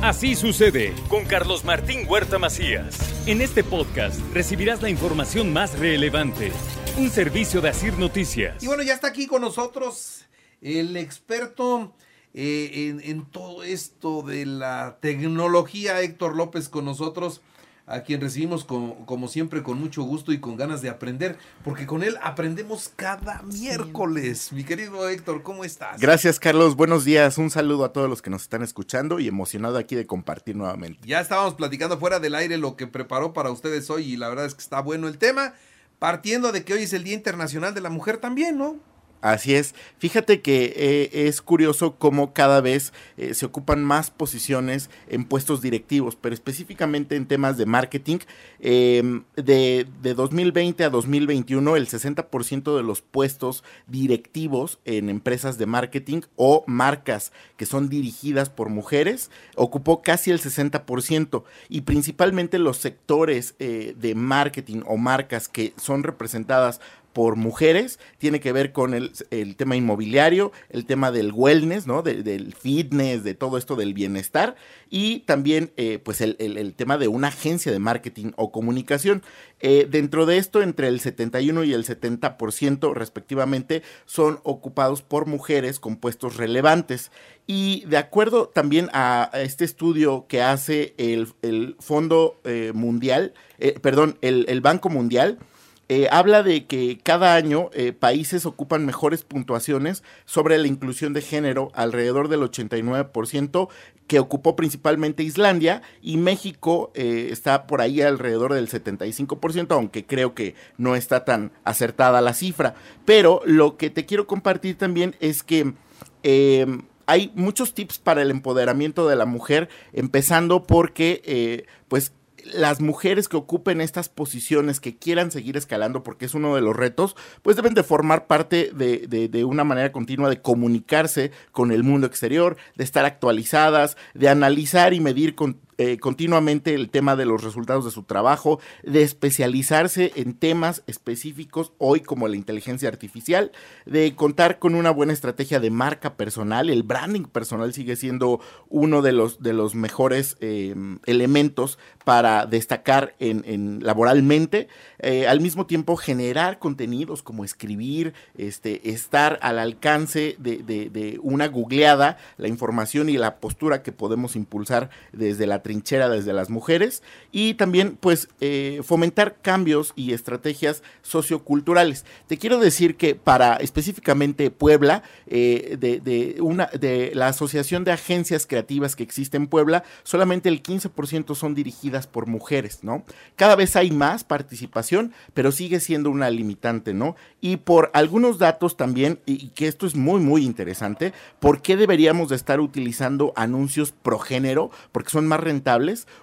Así sucede con Carlos Martín Huerta Macías. En este podcast recibirás la información más relevante. Un servicio de Asir Noticias. Y bueno, ya está aquí con nosotros el experto eh, en, en todo esto de la tecnología, Héctor López con nosotros a quien recibimos como, como, siempre con mucho gusto y con ganas de aprender, porque con él aprendemos cada miércoles. Mi querido Héctor, ¿cómo estás? Gracias, Carlos. Buenos días. Un saludo a todos los que nos están escuchando y emocionado aquí de compartir nuevamente. Ya estábamos platicando fuera del aire lo que preparó para ustedes hoy y la verdad es que está bueno el tema, partiendo de que hoy es el Día Internacional de la Mujer también, ¿no? Así es. Fíjate que eh, es curioso cómo cada vez eh, se ocupan más posiciones en puestos directivos, pero específicamente en temas de marketing. Eh, de, de, 2020 a 2021, el 60% de los puestos directivos en empresas de marketing o marcas que son dirigidas por mujeres ocupó casi el 60%. Y principalmente los sectores de marketing o marcas que son representadas por mujeres, tiene que ver con el, el tema inmobiliario, el tema del wellness, ¿no? del fitness, de todo esto del bienestar y también eh, pues el, el, tema de una agencia de marketing o comunicación. Eh, dentro de esto, entre el 71 y el 70% respectivamente son ocupados por mujeres con puestos relevantes. Y de acuerdo también a, este estudio que hace el, el Fondo eh, Mundial, perdón, el Banco Mundial, eh, habla de que cada año eh, países ocupan mejores puntuaciones sobre la inclusión de género, alrededor del 89%, que ocupó principalmente Islandia, y México eh, está por ahí alrededor del 75%, aunque creo que no está tan acertada la cifra. Pero lo que te quiero compartir también es que em, hay muchos tips para el empoderamiento de la mujer, empezando porque, pues, las mujeres que ocupen estas posiciones, que quieran seguir escalando, porque es uno de los retos, pues deben de formar parte de, de, de, una manera continua de comunicarse con el mundo exterior, de estar actualizadas, de analizar y medir con, eh, continuamente el tema de los resultados de su trabajo, de especializarse en temas específicos hoy como la inteligencia artificial, de contar con una buena estrategia de marca personal. El branding personal sigue siendo uno de los, de los mejores eh, elementos para destacar en, en laboralmente. Eh, al mismo tiempo generar contenidos como escribir, este, estar al alcance de, de, de una googleada, la información y la postura que podemos impulsar desde la trinchera desde las mujeres y también pues eh, fomentar cambios y estrategias socioculturales. Te quiero decir que para específicamente Puebla, eh, de, de, una, de la Asociación de Agencias Creativas que existe en Puebla, solamente el 15% son dirigidas por mujeres, ¿no? Cada vez hay más participación pero sigue siendo una limitante, ¿no? Y por algunos datos también, y que esto es muy, muy interesante, ¿por qué deberíamos de estar utilizando anuncios progénero? Porque son más rentables.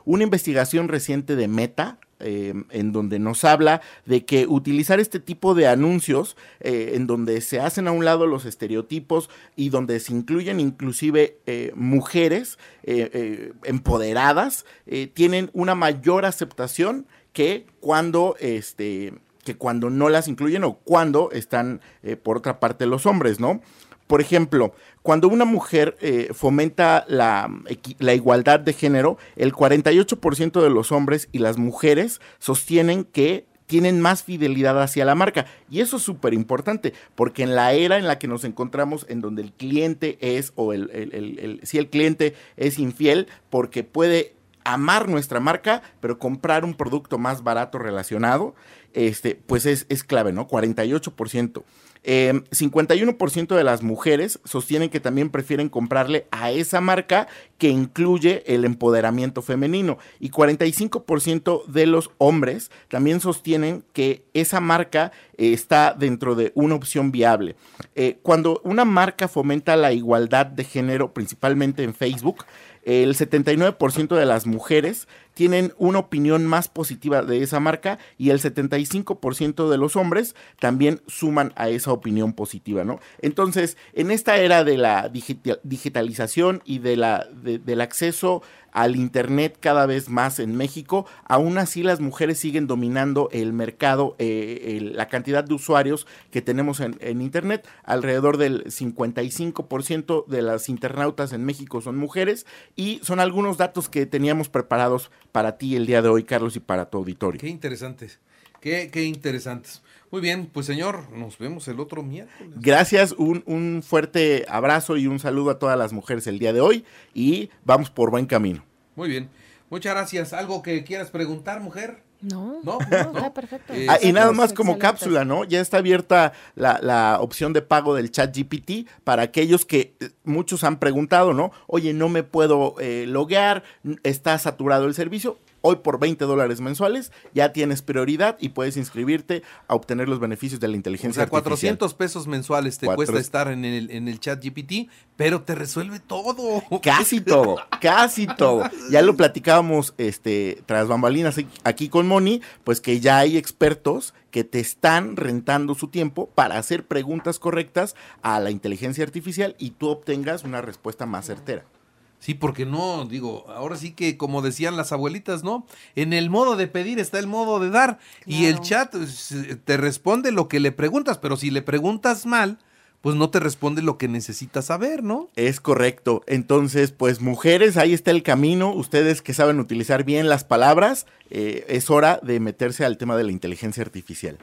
Una investigación reciente de Meta, eh, en donde nos habla de que utilizar este tipo de anuncios, eh, en donde se hacen a un lado los estereotipos y donde se incluyen inclusive eh, mujeres empoderadas, tienen una mayor aceptación que cuando este que cuando no las incluyen o cuando están por otra parte los hombres, ¿no? Por ejemplo, cuando una mujer eh, fomenta la, igualdad de género, el 48% de los hombres y las mujeres sostienen que tienen más fidelidad hacia la marca. Y eso es súper importante, porque en la era en la que nos encontramos, en donde el cliente es, o el si el cliente es infiel, porque puede amar nuestra marca, pero comprar un producto más barato relacionado, este, pues es, es clave, ¿no? 48%. Eh, 51% de las mujeres sostienen que también prefieren comprarle a esa marca que incluye el empoderamiento femenino y 45% de los hombres también sostienen que esa marca eh, está dentro de una opción viable. Eh, cuando una marca fomenta la igualdad de género, principalmente en Facebook, el 79% de las mujeres tienen una opinión más positiva de esa marca y el 75% de los hombres también suman a esa opinión positiva, ¿no? Entonces, en esta era de la digitalización y de la, del acceso al Internet cada vez más en México, aún así las mujeres siguen dominando el mercado, eh, la cantidad de usuarios que tenemos en, en, Internet. Alrededor del 55% de las internautas en México son mujeres y son algunos datos que teníamos preparados para ti el día de hoy, Carlos, y para tu auditorio. Qué interesantes, qué, qué interesantes. Muy bien, pues señor, nos vemos el otro miércoles. Gracias, un, un fuerte abrazo y un saludo a todas las mujeres el día de hoy y vamos por buen camino. Muy bien, muchas gracias. ¿Algo que quieras preguntar, mujer? No, no, está perfecto. Eh, ah, y nada más como cápsula, ¿no? Ya está abierta la, la, opción de pago del chat GPT para aquellos que eh, muchos han preguntado, ¿no? Oye, no me puedo eh, loguear, está saturado el servicio Hoy por 20 dólares mensuales ya tienes prioridad y puedes inscribirte a obtener los beneficios de la inteligencia o sea, 400 pesos mensuales te cuesta estar en el, en el chat GPT, pero te resuelve todo. Casi todo, casi todo. Ya lo platicábamos este, tras bambalinas aquí con Moni, pues que ya hay expertos que te están rentando su tiempo para hacer preguntas correctas a la inteligencia artificial y tú obtengas una respuesta más certera. Sí, porque no, digo, ahora sí que como decían las abuelitas, ¿no? En el modo de pedir está el modo de dar. Y el chat pues, te responde lo que le preguntas, pero si le preguntas mal, pues no te responde lo que necesitas saber, ¿no? Es correcto. Entonces, pues mujeres, ahí está el camino. Ustedes que saben utilizar bien las palabras, eh, es hora de meterse al tema de la inteligencia artificial.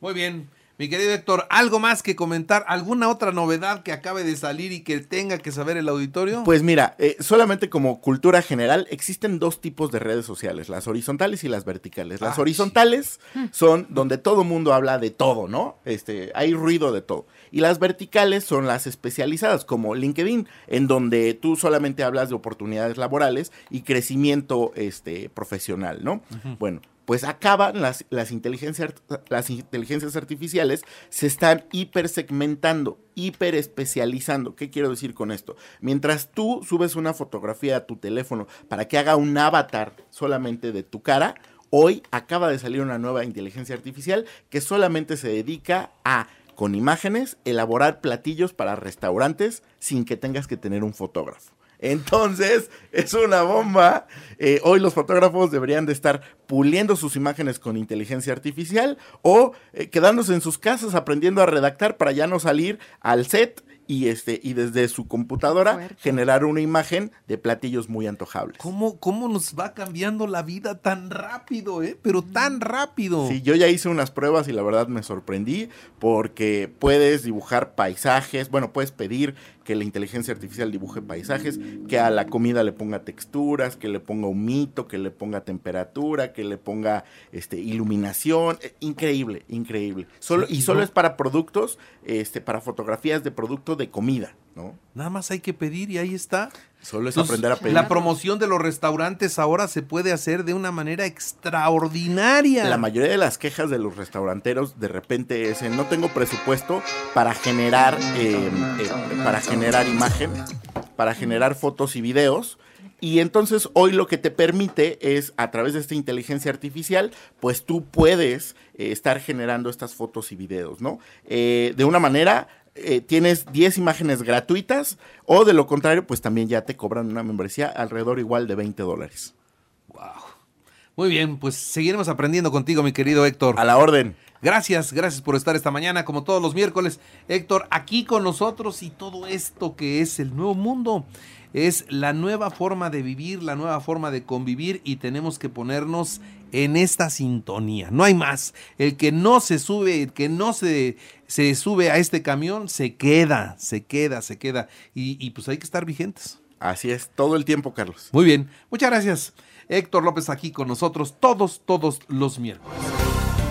Muy bien. Mi querido Héctor, ¿algo más que comentar? ¿Alguna otra novedad que acabe de salir y que tenga que saber el auditorio? Pues mira, eh, solamente como cultura general, existen dos tipos de redes sociales, las horizontales y las verticales. Las horizontales son donde todo mundo habla de todo, ¿no? Este, hay ruido de todo. Y las verticales son las especializadas, como LinkedIn, en donde tú solamente hablas de oportunidades laborales y crecimiento este, profesional, ¿no? Bueno, pues acaban las, las, inteligencias, las inteligencias artificiales, se están hipersegmentando, hiperespecializando. ¿Qué quiero decir con esto? Mientras tú subes una fotografía a tu teléfono para que haga un avatar solamente de tu cara, hoy acaba de salir una nueva inteligencia artificial que solamente se dedica a con imágenes, elaborar platillos para restaurantes sin que tengas que tener un fotógrafo. Entonces, es una bomba. Eh, hoy los fotógrafos deberían de estar puliendo sus imágenes con inteligencia artificial o eh, quedándose en sus casas aprendiendo a redactar para ya no salir al set y este y desde su computadora generar una imagen de platillos muy antojables. ¿Cómo, ¿Cómo nos va cambiando la vida tan rápido, eh? Pero tan rápido. Sí, yo ya hice unas pruebas y la verdad me sorprendí porque puedes dibujar paisajes, bueno, puedes pedir que la inteligencia artificial dibuje paisajes, que a la comida le ponga texturas, que le ponga humito, que le ponga temperatura, que le ponga este iluminación, eh, increíble, increíble. Solo y solo es para productos, este para fotografías de de comida, ¿no? Nada más hay que pedir y ahí está. Solo es aprender a pedir. La promoción de los restaurantes ahora se puede hacer de una manera extraordinaria. La mayoría de las quejas de los restauranteros de repente es no tengo presupuesto para generar eh, eh, para generar imagen, para generar fotos y videos. Y entonces hoy lo que te permite es, a través de esta inteligencia artificial, pues tú puedes eh, estar generando estas fotos y videos, ¿no? de una manera eh, tienes 10 imágenes gratuitas o de lo contrario, pues también ya te cobran una membresía alrededor igual de 20 dólares. Wow. Muy bien, pues seguiremos aprendiendo contigo, mi querido Héctor. A la orden. Gracias, gracias por estar esta mañana, como todos los miércoles. Héctor, aquí con nosotros y todo esto que es el nuevo mundo. Es la nueva forma de vivir, la nueva forma de convivir y tenemos que ponernos en esta sintonía. No hay más. El que no se sube, el que no se, se sube a este camión, se queda, se queda, se queda. Y, y pues hay que estar vigentes. Así es, todo el tiempo, Carlos. Muy bien, muchas gracias. Héctor López aquí con nosotros todos, todos los miércoles.